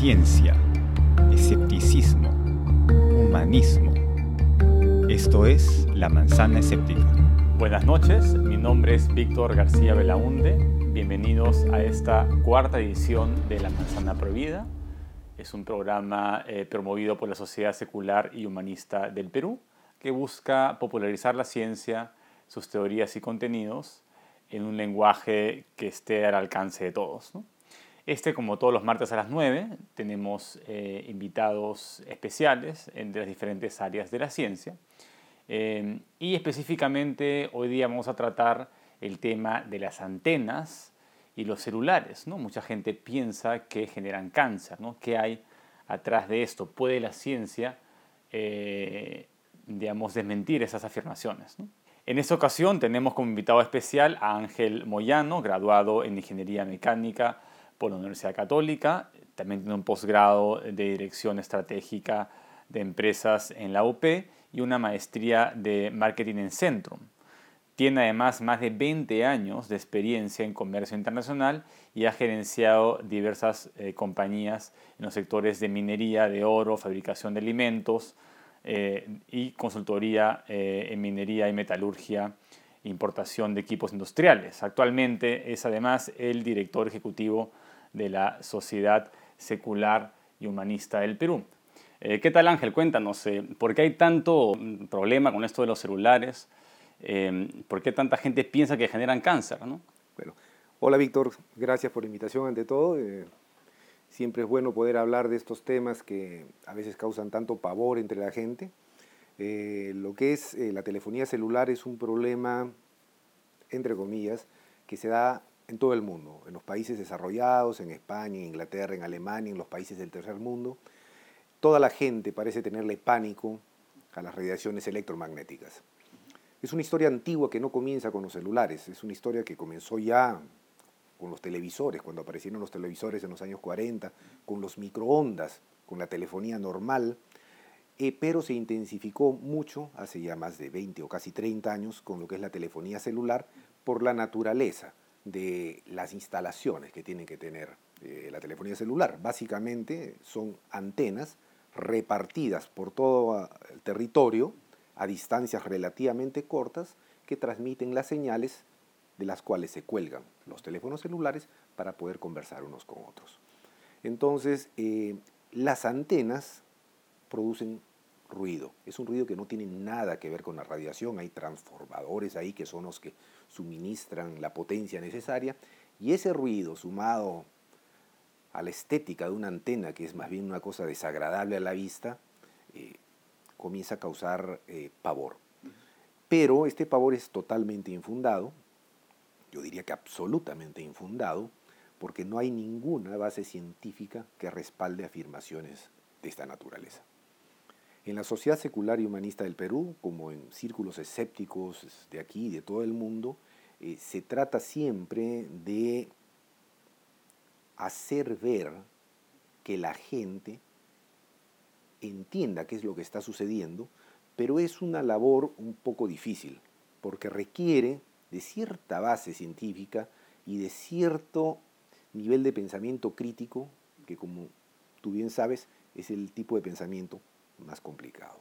ciencia, escepticismo, humanismo. Esto es La Manzana Escéptica. Buenas noches, mi nombre es Víctor García Belaunde. Bienvenidos a esta cuarta edición de La Manzana Prohibida. Es un programa eh, promovido por la Sociedad Secular y Humanista del Perú que busca popularizar la ciencia, sus teorías y contenidos en un lenguaje que esté al alcance de todos. Este, como todos los martes a las 9, tenemos eh, invitados especiales de las diferentes áreas de la ciencia. Eh, y específicamente hoy día vamos a tratar el tema de las antenas y los celulares. ¿no? Mucha gente piensa que generan cáncer. ¿no? ¿Qué hay atrás de esto? ¿Puede la ciencia eh, digamos, desmentir esas afirmaciones? En esta ocasión tenemos como invitado especial a Ángel Moyano, graduado en Ingeniería Mecánica por la Universidad Católica, también tiene un posgrado de Dirección Estratégica de Empresas en la UP y una maestría de Marketing en Centrum. Tiene además más de 20 años de experiencia en comercio internacional y ha gerenciado diversas eh, compañías en los sectores de minería, de oro, fabricación de alimentos, eh, y consultoría eh, en minería y metalurgia, importación de equipos industriales. Actualmente es además el director ejecutivo de la Sociedad Secular y Humanista del Perú. Eh, ¿Qué tal Ángel? Cuéntanos, ¿por qué hay tanto mm, problema con esto de los celulares? ¿Por qué tanta gente piensa que generan cáncer? ¿no? Bueno, hola Víctor, gracias por la invitación ante todo. Siempre es bueno poder hablar de estos temas que a veces causan tanto pavor entre la gente. Eh, lo que es eh, la telefonía celular es un problema, entre comillas, que se da en todo el mundo, en los países desarrollados, en España, en Inglaterra, en Alemania, en los países del tercer mundo. Toda la gente parece tenerle pánico a las radiaciones electromagnéticas. Es una historia antigua que no comienza con los celulares, es una historia que comenzó ya con los televisores, cuando aparecieron los televisores en los años 40, con los microondas, con la telefonía normal, eh, pero se intensificó mucho hace ya más de 20 o casi 30 años con lo que es la telefonía celular por la naturaleza de las instalaciones que tiene que tener eh, la telefonía celular. Básicamente son antenas repartidas por todo el territorio a distancias relativamente cortas que transmiten las señales de las cuales se cuelgan los teléfonos celulares para poder conversar unos con otros. Entonces, eh, las antenas producen ruido. Es un ruido que no tiene nada que ver con la radiación. Hay transformadores ahí que son los que suministran la potencia necesaria. Y ese ruido, sumado a la estética de una antena, que es más bien una cosa desagradable a la vista, eh, comienza a causar eh, pavor. Pero este pavor es totalmente infundado yo diría que absolutamente infundado, porque no hay ninguna base científica que respalde afirmaciones de esta naturaleza. En la sociedad secular y humanista del Perú, como en círculos escépticos de aquí y de todo el mundo, eh, se trata siempre de hacer ver que la gente entienda qué es lo que está sucediendo, pero es una labor un poco difícil, porque requiere de cierta base científica y de cierto nivel de pensamiento crítico, que como tú bien sabes es el tipo de pensamiento más complicado.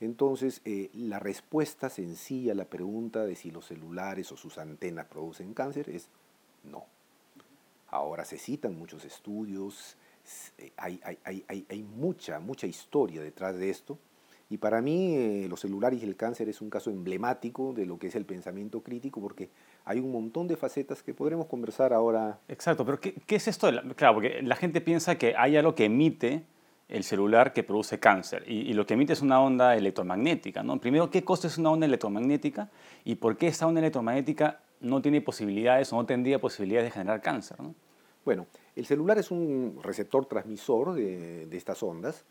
Entonces, eh, la respuesta sencilla a la pregunta de si los celulares o sus antenas producen cáncer es no. Ahora se citan muchos estudios, eh, hay, hay mucha, mucha historia detrás de esto, y para mí eh, los celulares y el cáncer es un caso emblemático de lo que es el pensamiento crítico, porque hay un montón de facetas que podremos conversar ahora. Exacto, pero ¿qué, qué es esto? claro, porque la gente piensa que hay algo que emite el celular que produce cáncer y, lo que emite es una onda electromagnética. ¿no? Primero, ¿qué cosa es una onda electromagnética y por qué esta onda electromagnética no tiene posibilidades o no tendría posibilidades de generar cáncer? ¿no? Bueno, el celular es un receptor transmisor de, de estas ondas.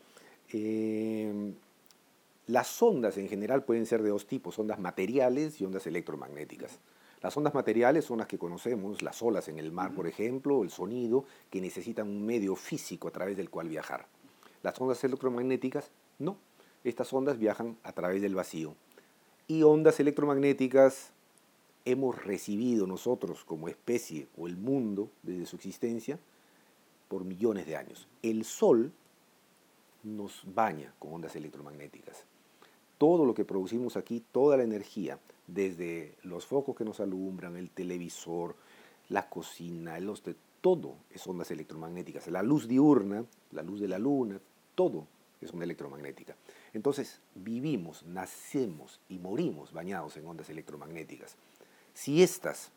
Eh, las ondas en general pueden ser de dos tipos, ondas materiales y ondas electromagnéticas. Las ondas materiales son las que conocemos, las olas en el mar, por ejemplo, el sonido, que necesitan un medio físico a través del cual viajar. Las ondas electromagnéticas, no. Estas ondas viajan a través del vacío. Y ondas electromagnéticas hemos recibido nosotros como especie o el mundo desde su existencia por millones de años. El Sol nos baña con ondas electromagnéticas. Todo lo que producimos aquí, toda la energía, desde los focos que nos alumbran, el televisor, la cocina, los todo es ondas electromagnéticas. La luz diurna, la luz de la luna, todo es onda electromagnética. Entonces, vivimos, nacemos y morimos bañados en ondas electromagnéticas. Si éstas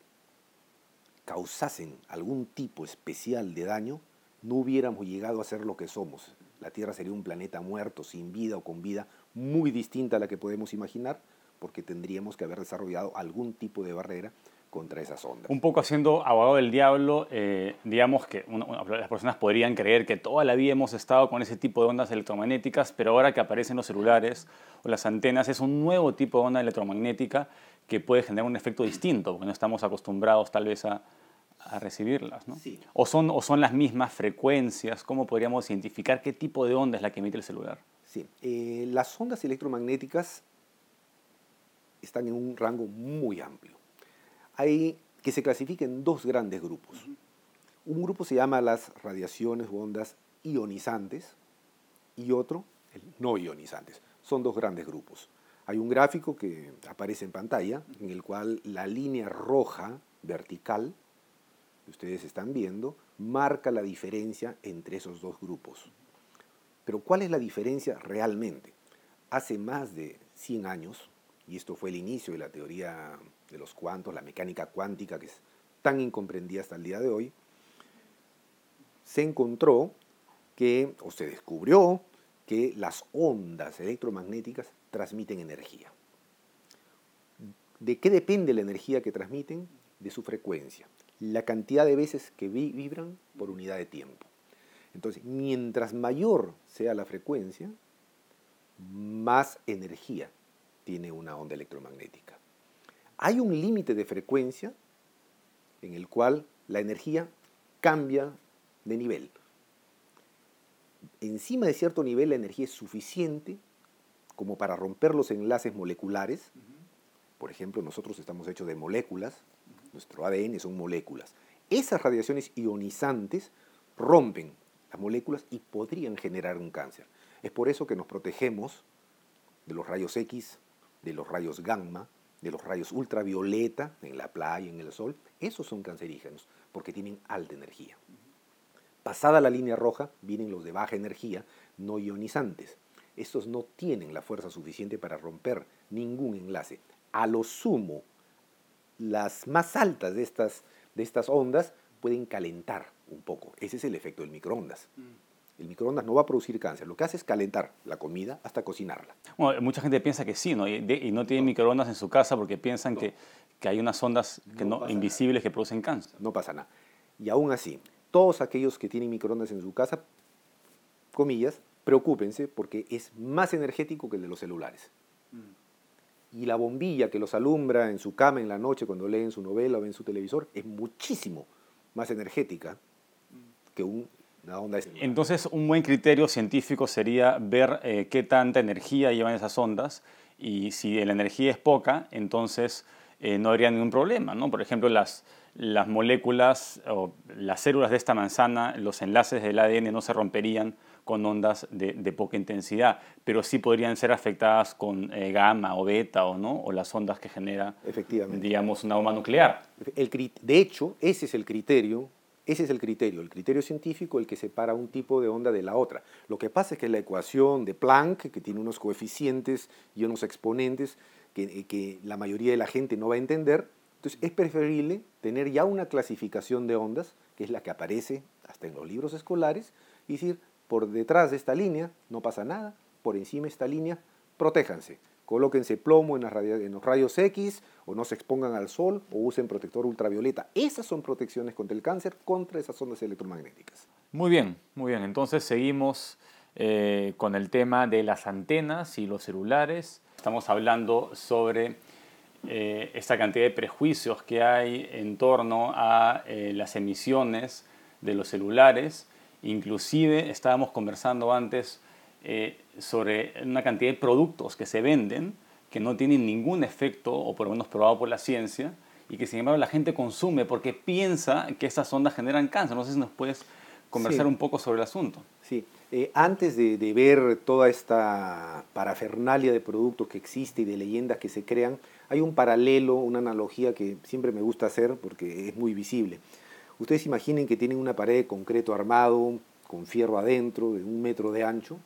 causasen algún tipo especial de daño, no hubiéramos llegado a ser lo que somos. La Tierra sería un planeta muerto, sin vida o con vida, muy distinta a la que podemos imaginar, porque tendríamos que haber desarrollado algún tipo de barrera contra esas ondas. Un poco haciendo abogado del diablo, eh, digamos que las personas podrían creer que toda la vida hemos estado con ese tipo de ondas electromagnéticas, pero ahora que aparecen los celulares o las antenas es un nuevo tipo de onda electromagnética que puede generar un efecto distinto, porque no estamos acostumbrados tal vez a, a recibirlas. ¿no? O, son, ¿O son las mismas frecuencias? ¿Cómo podríamos identificar qué tipo de onda es la que emite el celular? Sí, eh, las ondas electromagnéticas están en un rango muy amplio hay que se clasifica en dos grandes grupos. Un grupo se llama las radiaciones o ondas ionizantes y otro el no ionizantes. Son dos grandes grupos. Hay un gráfico que aparece en pantalla en el cual la línea roja vertical que ustedes están viendo marca la diferencia entre esos dos grupos. Pero ¿cuál es la diferencia realmente? Hace más de 100 años, y esto fue el inicio de la teoría de los cuantos, la mecánica cuántica que es tan incomprendida hasta el día de hoy, se encontró que, o se descubrió, que las ondas electromagnéticas transmiten energía. ¿De qué depende la energía que transmiten? De su frecuencia, la cantidad de veces que vibran por unidad de tiempo. Entonces, mientras mayor sea la frecuencia, más energía tiene una onda electromagnética. Hay un límite de frecuencia en el cual la energía cambia de nivel. Encima de cierto nivel la energía es suficiente como para romper los enlaces moleculares. Por ejemplo, nosotros estamos hechos de moléculas, nuestro ADN son moléculas. Esas radiaciones ionizantes rompen las moléculas y podrían generar un cáncer. Es por eso que nos protegemos de los rayos X, de los rayos gamma, de los rayos ultravioleta en la playa, en el sol, esos son cancerígenos porque tienen alta energía. Pasada la línea roja vienen los de baja energía, no ionizantes. Estos no tienen la fuerza suficiente para romper ningún enlace. A lo sumo, las más altas de estas, de estas ondas pueden calentar un poco. Ese es el efecto del microondas. Mm. El microondas no va a producir cáncer, lo que hace es calentar la comida hasta cocinarla. mucha gente piensa que sí, ¿no? Y, no tiene microondas en su casa porque piensan que, hay unas ondas que no, invisibles que producen cáncer. No pasa nada. Y aún así, todos aquellos que tienen microondas en su casa, comillas, preocúpense porque es más energético que el de los celulares. Mm. Y la bombilla que los alumbra en su cama en la noche cuando leen su novela o ven su televisor es muchísimo más energética mm. que un entonces, un buen criterio científico sería ver eh, qué tanta energía llevan esas ondas y si la energía es poca, entonces eh, no habría ningún problema. ¿no? Por ejemplo, las, las moléculas o las células de esta manzana, los enlaces del ADN no se romperían con ondas de, poca intensidad, pero sí podrían ser afectadas con eh, gamma o beta o, ¿no? o las ondas que genera, digamos, una bomba nuclear. de hecho, ese es el criterio ese es el criterio, el criterio científico, el que separa un tipo de onda de la otra. Lo que pasa es que la ecuación de Planck, que tiene unos coeficientes y unos exponentes que, que la mayoría de la gente no va a entender, entonces es preferible tener ya una clasificación de ondas, que es la que aparece hasta en los libros escolares, y decir, por detrás de esta línea no pasa nada, por encima de esta línea, protéjanse colóquense plomo en, los rayos X o no se expongan al sol o usen protector ultravioleta. Esas son protecciones contra el cáncer, contra esas ondas electromagnéticas. Muy bien, muy bien. Entonces seguimos eh, con el tema de las antenas y los celulares. Estamos hablando sobre eh, esta cantidad de prejuicios que hay en torno a eh, las emisiones de los celulares. Inclusive estábamos conversando antes eh, sobre una cantidad de productos que se venden que no tienen ningún efecto, o por lo menos probado por la ciencia, y que sin embargo la gente consume porque piensa que esas ondas generan cáncer. No sé si nos puedes conversar un poco sobre el asunto. Sí, eh, antes de, ver toda esta parafernalia de productos que existe y de leyendas que se crean, hay un paralelo, una analogía que siempre me gusta hacer porque es muy visible. Ustedes imaginen que tienen una pared de concreto armado, con fierro adentro, de un metro de ancho,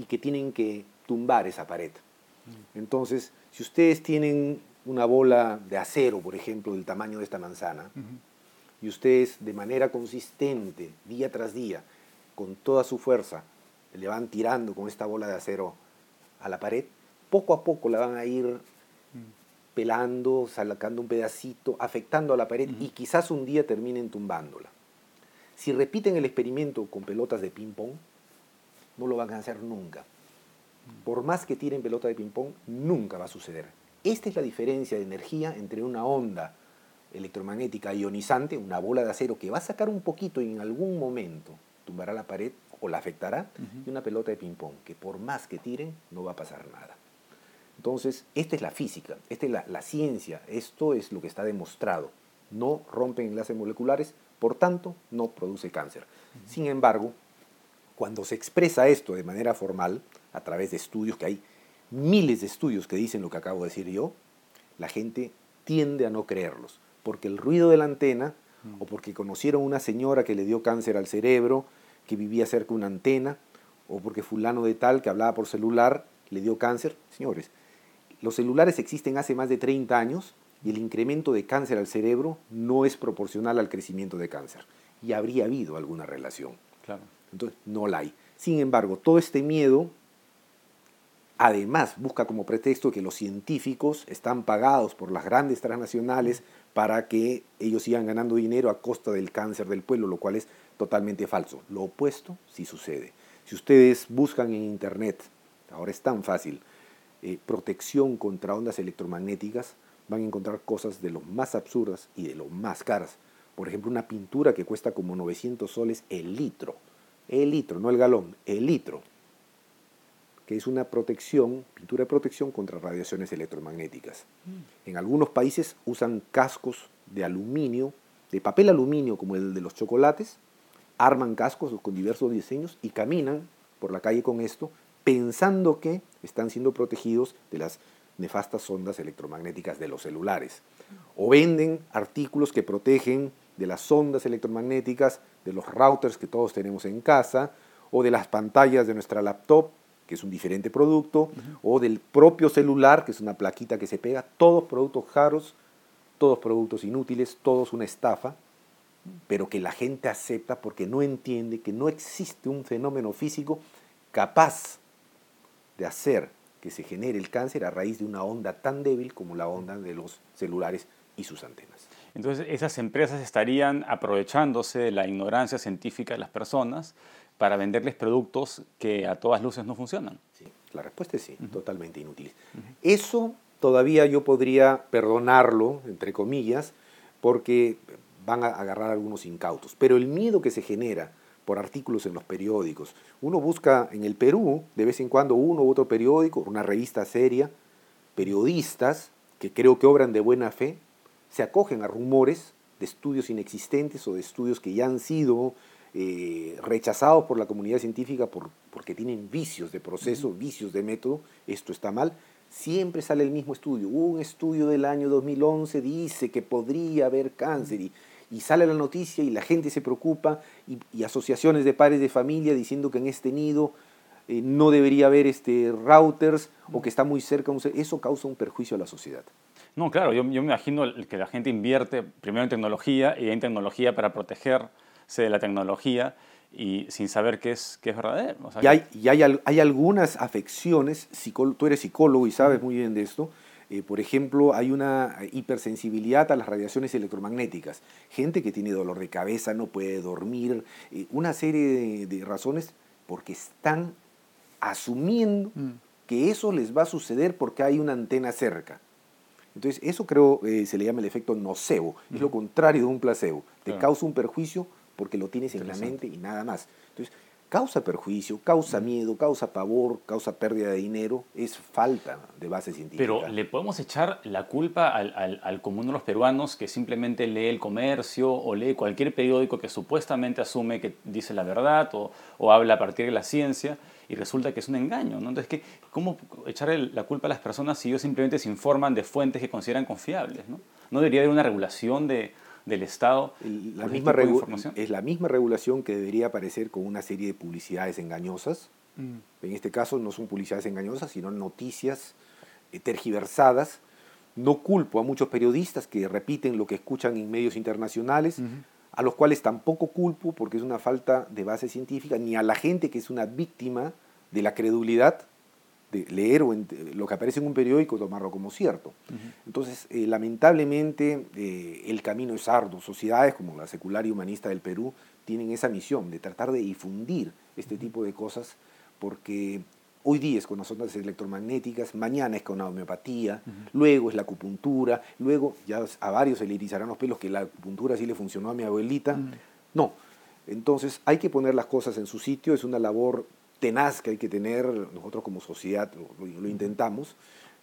y que tienen que tumbar esa pared. Mm. Entonces, si ustedes tienen una bola de acero, por ejemplo, del tamaño de esta manzana, y ustedes de manera consistente, día tras día, con toda su fuerza, le van tirando con esta bola de acero a la pared, poco a poco la van a ir pelando, sacando un pedacito, afectando a la pared y quizás un día terminen tumbándola. Si repiten el experimento con pelotas de ping-pong, no lo van a hacer nunca. Por más que tiren pelota de ping-pong, nunca va a suceder. Esta es la diferencia de energía entre una onda electromagnética ionizante, una bola de acero que va a sacar un poquito y en algún momento tumbará la pared o la afectará, y una pelota de ping-pong, que por más que tiren, no va a pasar nada. Entonces, esta es la física, esta es la, ciencia, esto es lo que está demostrado. No rompen enlaces moleculares, por tanto, no produce cáncer. Sin embargo, cuando se expresa esto de manera formal, a través de estudios, que hay miles de estudios que dicen lo que acabo de decir yo, la gente tiende a no creerlos, porque el ruido de la antena, o porque conocieron una señora que le dio cáncer al cerebro, que vivía cerca de una antena, o porque fulano de tal que hablaba por celular le dio cáncer. Señores, los celulares existen hace más de 30 años y el incremento de cáncer al cerebro no es proporcional al crecimiento de cáncer. Y habría habido alguna relación. Claro. Entonces, no la hay. Sin embargo, todo este miedo, además, busca como pretexto que los científicos están pagados por las grandes transnacionales para que ellos sigan ganando dinero a costa del cáncer del pueblo, lo cual es totalmente falso. Lo opuesto sí sucede. Si ustedes buscan en Internet, ahora es tan fácil, eh, protección contra ondas electromagnéticas, van a encontrar cosas de lo más absurdas y de lo más caras. Por ejemplo, una pintura que cuesta como 900 soles el litro. El litro, no el galón, el litro. Que es una protección, pintura de protección contra radiaciones electromagnéticas. Mm. En algunos países usan cascos de aluminio, de papel aluminio como el de los chocolates, arman cascos con diversos diseños y caminan por la calle con esto, pensando que están siendo protegidos de las nefastas ondas electromagnéticas de los celulares. O venden artículos que protegen de las ondas electromagnéticas de los routers que todos tenemos en casa, o de las pantallas de nuestra laptop, que es un diferente producto, o del propio celular, que es una plaquita que se pega, todos productos caros, todos productos inútiles, todos una estafa pero que la gente acepta porque no entiende que no existe un fenómeno físico capaz de hacer que se genere el cáncer a raíz de una onda tan débil como la onda de los celulares y sus antenas. Entonces, esas empresas estarían aprovechándose de la ignorancia científica de las personas para venderles productos que a todas luces no funcionan. Sí, la respuesta es sí, totalmente inútil. Eso todavía yo podría perdonarlo, entre comillas, porque van a agarrar algunos incautos. Pero el miedo que se genera por artículos en los periódicos, uno busca en el Perú de vez en cuando uno u otro periódico, una revista seria, periodistas que creo que obran de buena fe, se acogen a rumores de estudios inexistentes o de estudios que ya han sido eh, rechazados por la comunidad científica por, porque tienen vicios de proceso, vicios de método, esto está mal, siempre sale el mismo estudio. Un estudio del año 2011 dice que podría haber cáncer y y sale la noticia y la gente se preocupa y, asociaciones de padres de familia diciendo que en este nido eh, no debería haber este, routers o que está muy cerca, eso causa un perjuicio a la sociedad. No, claro, yo, me imagino que la gente invierte primero en tecnología y en tecnología para protegerse de la tecnología y sin saber qué es, qué es verdadero. y hay, y hay, hay, algunas afecciones, tú eres psicólogo y sabes muy bien de esto, eh, por ejemplo, hay una hipersensibilidad a las radiaciones electromagnéticas. Gente que tiene dolor de cabeza, no puede dormir, eh, una serie de, razones porque están asumiendo mm. que eso les va a suceder porque hay una antena cerca. Entonces, eso creo eh, se le llama el efecto nocebo, es lo contrario de un placebo. Te causa un perjuicio porque lo tienes en la mente y nada más. Entonces, causa perjuicio, causa miedo, causa pavor, causa pérdida de dinero, es falta de base científica. Pero le podemos echar la culpa al, común de los peruanos que simplemente lee el comercio o lee cualquier periódico que supuestamente asume que dice la verdad o, habla a partir de la ciencia y resulta que es un engaño. ¿no? Entonces, ¿cómo echar la culpa a las personas si ellos simplemente se informan de fuentes que consideran confiables? ¿No, ¿No debería haber una regulación de del Estado la misma Es la misma regulación que debería aparecer con una serie de publicidades engañosas. Mm. En este caso no son publicidades engañosas, sino noticias eh, tergiversadas. No culpo a muchos periodistas que repiten lo que escuchan en medios internacionales, a los cuales tampoco culpo porque es una falta de base científica, ni a la gente que es una víctima de la credulidad de leer o lo que aparece en un periódico tomarlo como cierto. Entonces, eh, lamentablemente, eh, el camino es arduo. Sociedades como la secular y humanista del Perú tienen esa misión de tratar de difundir este tipo de cosas, porque hoy día es con las ondas electromagnéticas, mañana es con la homeopatía, luego es la acupuntura, luego ya a varios se le irizarán los pelos que la acupuntura sí le funcionó a mi abuelita. No. Entonces, hay que poner las cosas en su sitio, es una labor tenaz que hay que tener, nosotros como sociedad lo, intentamos,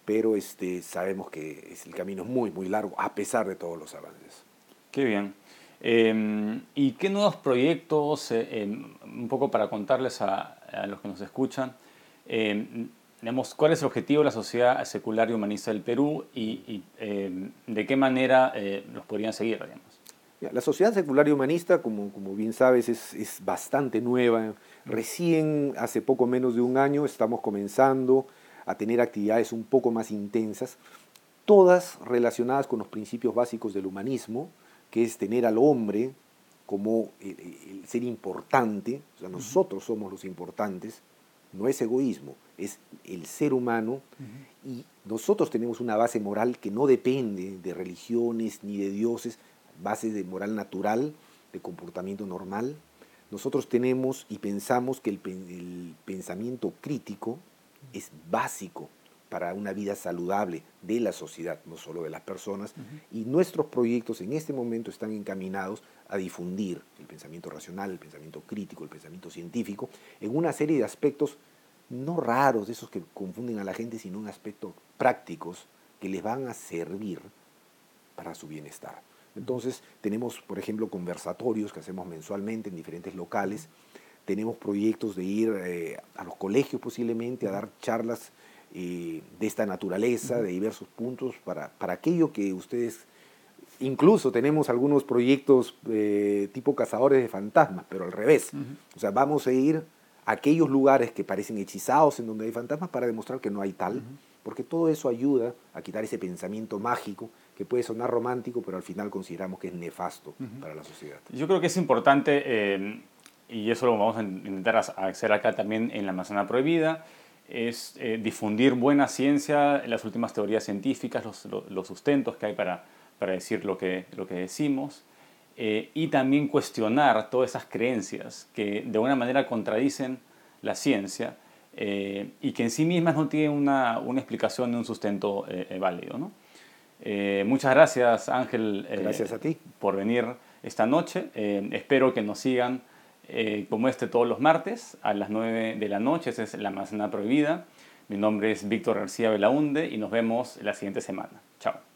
pero este, sabemos que el camino es muy, muy largo, a pesar de todos los avances. Qué bien. Em, ¿Y qué nuevos proyectos, eh, un poco para contarles a, los que nos escuchan, digamos, cuál es el objetivo de la sociedad secular y humanista del Perú y, de qué manera eh, los podrían seguir? Digamos? La sociedad secular y humanista, como, como bien sabes, es, es bastante nueva Recién, hace poco menos de un año, estamos comenzando a tener actividades un poco más intensas, todas relacionadas con los principios básicos del humanismo, que es tener al hombre como el, ser importante, o sea, nosotros somos los importantes, no es egoísmo, es el ser humano. Y nosotros tenemos una base moral que no depende de religiones ni de dioses, base de moral natural, de comportamiento normal, nosotros tenemos y pensamos que el, pensamiento crítico es básico para una vida saludable de la sociedad, no solo de las personas, y nuestros proyectos en este momento están encaminados a difundir el pensamiento racional, el pensamiento crítico, el pensamiento científico, en una serie de aspectos no raros, de esos que confunden a la gente, sino en aspectos prácticos que les van a servir para su bienestar. Entonces, tenemos, por ejemplo, conversatorios que hacemos mensualmente en diferentes locales. Tenemos proyectos de ir eh, a los colegios posiblemente a dar charlas eh, de esta naturaleza, de diversos puntos, para, para aquello que ustedes... Incluso tenemos algunos proyectos eh, tipo cazadores de fantasmas, pero al revés. O sea, vamos a ir a aquellos lugares que parecen hechizados en donde hay fantasmas para demostrar que no hay tal, porque todo eso ayuda a quitar ese pensamiento mágico que puede sonar romántico, pero al final consideramos que es nefasto para la sociedad. Yo creo que es importante, eh, y eso lo vamos a intentar hacer acá también en la manzana prohibida, es eh, difundir buena ciencia, las últimas teorías científicas, los, sustentos que hay para, para decir lo que, lo que decimos, eh, y también cuestionar todas esas creencias que de alguna manera contradicen la ciencia y que en sí mismas no tienen una, una explicación ni un sustento válido. ¿no? Eh, muchas gracias Ángel eh, gracias a ti. por venir esta noche. Eh, espero que nos sigan como este todos los martes a las 9 de la noche. Esa es la manzana prohibida. Mi nombre es Víctor García Belaunde y nos vemos la siguiente semana. Chao.